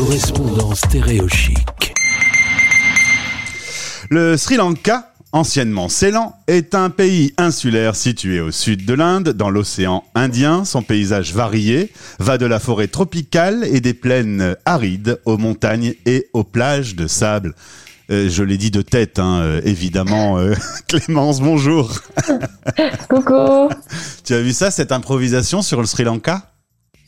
correspondant stéréochique. Le Sri Lanka, anciennement Ceylan, est un pays insulaire situé au sud de l'Inde, dans l'océan Indien. Son paysage varié va de la forêt tropicale et des plaines arides aux montagnes et aux plages de sable. Euh, je l'ai dit de tête, hein, euh, évidemment. Euh, Clémence, bonjour. Coucou. Tu as vu ça, cette improvisation sur le Sri Lanka?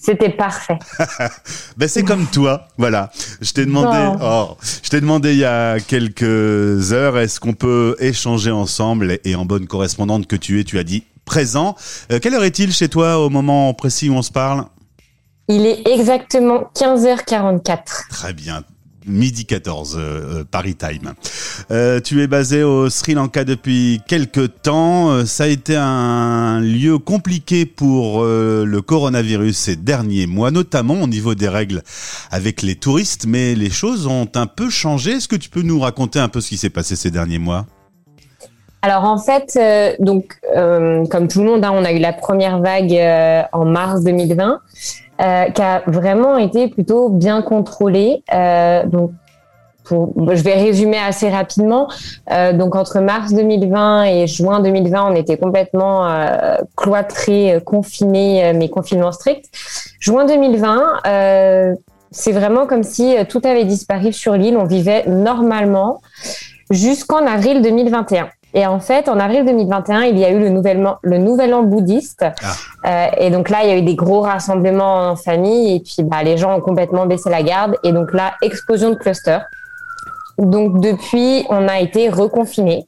C'était parfait. Ben c'est comme toi, voilà. Je t'ai demandé, oh, je t'ai demandé il y a quelques heures, est-ce qu'on peut échanger ensemble et en bonne correspondante que tu es, tu as dit présent. Euh, quelle heure est-il chez toi au moment précis où on se parle? Il est exactement 15h44. Très bien. Midi 14, euh, euh, Paris Time. Euh, tu es basé au Sri Lanka depuis quelques temps. Euh, Ça a été un lieu compliqué pour euh, le coronavirus ces derniers mois, notamment au niveau des règles avec les touristes, mais les choses ont un peu changé. Est-ce que tu peux nous raconter un peu ce qui s'est passé ces derniers mois? Alors en fait, euh, donc euh, comme tout le monde, hein, on a eu la première vague euh, en mars 2020, euh, qui a vraiment été plutôt bien contrôlée. Euh, donc je vais résumer assez rapidement. Euh, donc entre mars 2020 et juin 2020, on était complètement cloîtrés, confinés, mais confinement strict. Juin 2020, euh, c'est vraiment comme si tout avait disparu sur l'île. On vivait normalement jusqu'en avril 2021. Et en fait, en avril 2021, il y a eu le nouvel an, le nouvel an bouddhiste. Euh, et donc là, il y a eu des gros rassemblements en famille. Et puis, bah, les gens ont complètement baissé la garde. Et donc là, explosion de clusters. Donc depuis, on a été reconfinés.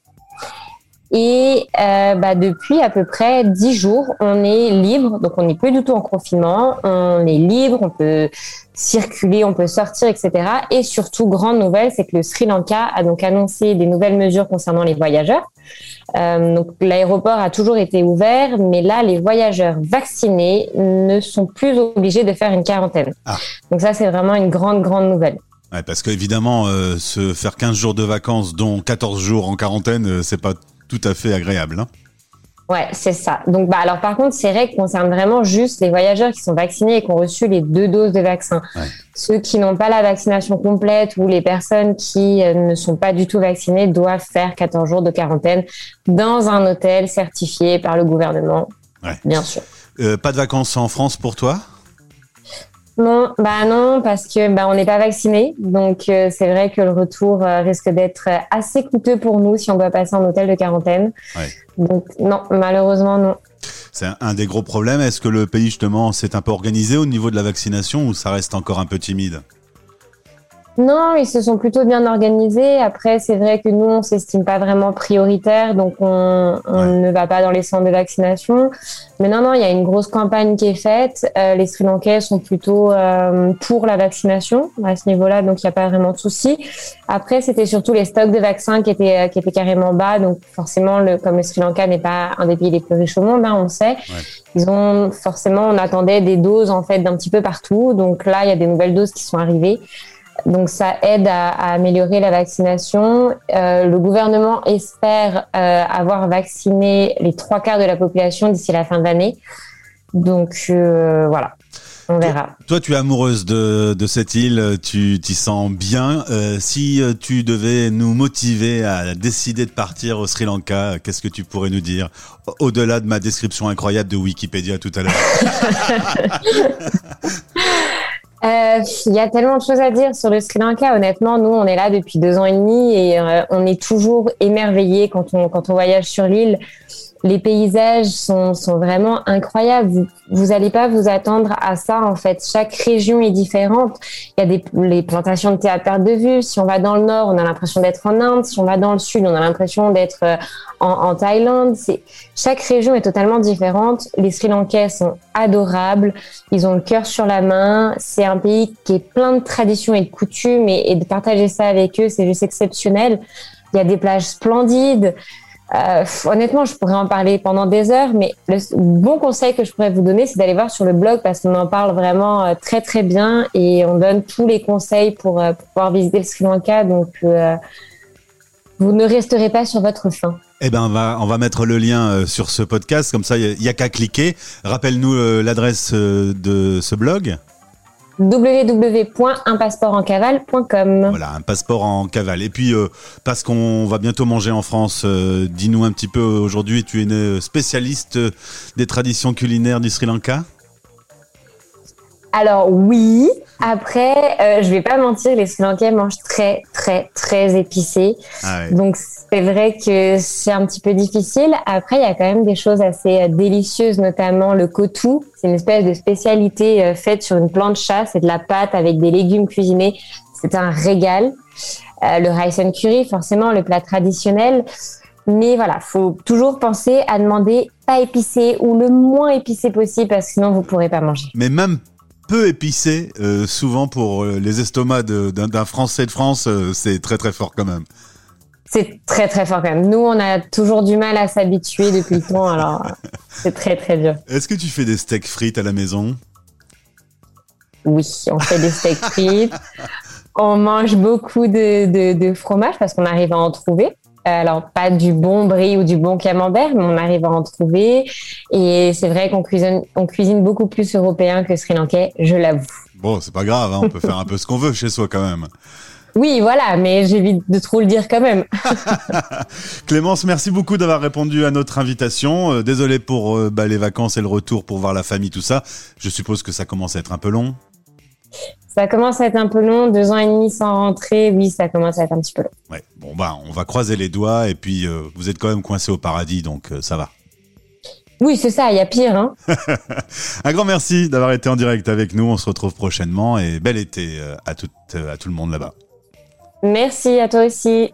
Et euh, bah, depuis à peu près dix jours, on est libre. Donc on n'est plus du tout en confinement. On est libre, on peut circuler, on peut sortir, etc. Et surtout, grande nouvelle, c'est que le Sri Lanka a donc annoncé des nouvelles mesures concernant les voyageurs. Euh, donc l'aéroport a toujours été ouvert, mais là, les voyageurs vaccinés ne sont plus obligés de faire une quarantaine. Ah. Donc ça, c'est vraiment une grande, grande nouvelle. Ouais, parce qu'évidemment, euh, se faire 15 jours de vacances, dont 14 jours en quarantaine, euh, c'est pas tout à fait agréable. Hein Ouais, c'est ça. Donc, bah, alors par contre, ces règles concernent vraiment juste les voyageurs qui sont vaccinés et qui ont reçu les deux doses de vaccin. Ouais. Ceux qui n'ont pas la vaccination complète ou les personnes qui euh, ne sont pas du tout vaccinées doivent faire 14 jours de quarantaine dans un hôtel certifié par le gouvernement, Ouais. bien sûr. Euh, pas de vacances en France pour toi? Non, bah non, parce que bah, on n'est pas vacciné, donc euh, c'est vrai que le retour euh, risque d'être euh, assez coûteux pour nous si on doit passer en hôtel de quarantaine. Ouais. Donc non, malheureusement non. C'est un, un des gros problèmes. Est-ce que le pays, justement, s'est un peu organisé au niveau de la vaccination ou ça reste encore un peu timide? Non, ils se sont plutôt bien organisés. Après, c'est vrai que nous, on s'estime pas vraiment prioritaire, donc on, on Ouais. ne va pas dans les centres de vaccination. Mais non, non, il y a une grosse campagne qui est faite. Euh, les Sri Lankais sont plutôt euh, pour la vaccination à ce niveau-là, donc il n'y a pas vraiment de souci. Après, c'était surtout les stocks de vaccins qui étaient euh, qui étaient carrément bas, donc forcément, le, comme le Sri Lanka n'est pas un des pays les plus riches au monde, hein, on le sait. Ils ont forcément, on attendait des doses en fait d'un petit peu partout. Donc là, il y a des nouvelles doses qui sont arrivées. Donc ça aide à, à améliorer la vaccination. Euh, le gouvernement espère euh, avoir vacciné les trois quarts de la population d'ici la fin de l'année. Donc euh, voilà, on verra. Toi, tu es amoureuse de, de cette île, tu t'y sens bien. Si tu devais nous motiver à décider de partir au Sri Lanka, qu'est-ce que tu pourrais nous dire? Au-delà de ma description incroyable de Wikipédia tout à l'heure. Euh, Il y a tellement de choses à dire sur le Sri Lanka. Honnêtement, nous, on est là depuis deux ans et demi et euh, on est toujours émerveillés quand on, quand on voyage sur l'île. Les paysages sont, sont vraiment incroyables. Vous, vous allez pas vous attendre à ça, en fait. Chaque région est différente. Il y a des, les plantations de thé à perte de vue. Si on va dans le nord, on a l'impression d'être en Inde. Si on va dans le sud, on a l'impression d'être euh, en, Thaïlande. Chaque région est totalement différente. Les Sri Lankais sont adorables. Ils ont le cœur sur la main. C'est un pays qui est plein de traditions et de coutumes et de partager ça avec eux, c'est juste exceptionnel. Il y a des plages splendides. Euh, honnêtement, je pourrais en parler pendant des heures, mais le bon conseil que je pourrais vous donner, c'est d'aller voir sur le blog parce qu'on en parle vraiment euh, très très bien et on donne tous les conseils pour, euh, pouvoir visiter le Sri Lanka. Donc, vous ne resterez pas sur votre faim. Eh ben, on va, mettre le lien sur ce podcast, comme ça, il y a, qu'à cliquer. Rappelle-nous l'adresse de ce blog. www.unpasseportencavale.com. Voilà, un passeport en cavale. Et puis, euh, parce qu'on va bientôt manger en France, euh, dis-nous un petit peu, aujourd'hui, tu es une spécialiste des traditions culinaires du Sri Lanka? Alors oui, après, euh, je vais pas mentir, les Sri Lankais mangent très, très, très épicé. Ah. Donc c'est vrai que c'est un petit peu difficile. Après, il y a quand même des choses assez euh, délicieuses, notamment le kotu. C'est une espèce de spécialité euh, faite sur une plancha. C'est de la pâte avec des légumes cuisinés. C'est un régal. Euh, le rice and curry, forcément, le plat traditionnel. Mais voilà, faut toujours penser à demander pas épicé ou le moins épicé possible parce que sinon vous pourrez pas manger. Mais même peu épicé, euh, souvent pour euh, les estomacs d'un Français de France, euh, c'est très très fort quand même. C'est très très fort quand même. Nous, on a toujours du mal à s'habituer depuis le temps, alors c'est très très dur. Est-ce que tu fais des steaks frites à la maison? Oui, on fait des steaks frites. on mange beaucoup de, de, de fromage parce qu'on arrive à en trouver. Alors, pas du bon brie ou du bon camembert, mais on arrive à en trouver. Et c'est vrai qu'on cuisine, on cuisine beaucoup plus européen que sri-lankais, je l'avoue. Bon, c'est pas grave, hein, on peut faire un peu ce qu'on veut chez soi quand même. Oui, voilà, mais j'évite de trop le dire quand même. Clémence, merci beaucoup d'avoir répondu à notre invitation. Euh, désolé pour euh, bah, les vacances et le retour pour voir la famille, tout ça. Je suppose que ça commence à être un peu long. Ça commence à être un peu long, deux ans et demi sans rentrer, oui, ça commence à être un petit peu long. Ouais, bon bah on va croiser les doigts et puis euh, vous êtes quand même coincé au paradis, donc euh, ça va. Oui, c'est ça, il y a pire. Hein un grand merci d'avoir été en direct avec nous, on se retrouve prochainement et bel été euh, à tout, à tout le monde là-bas. Merci à toi aussi.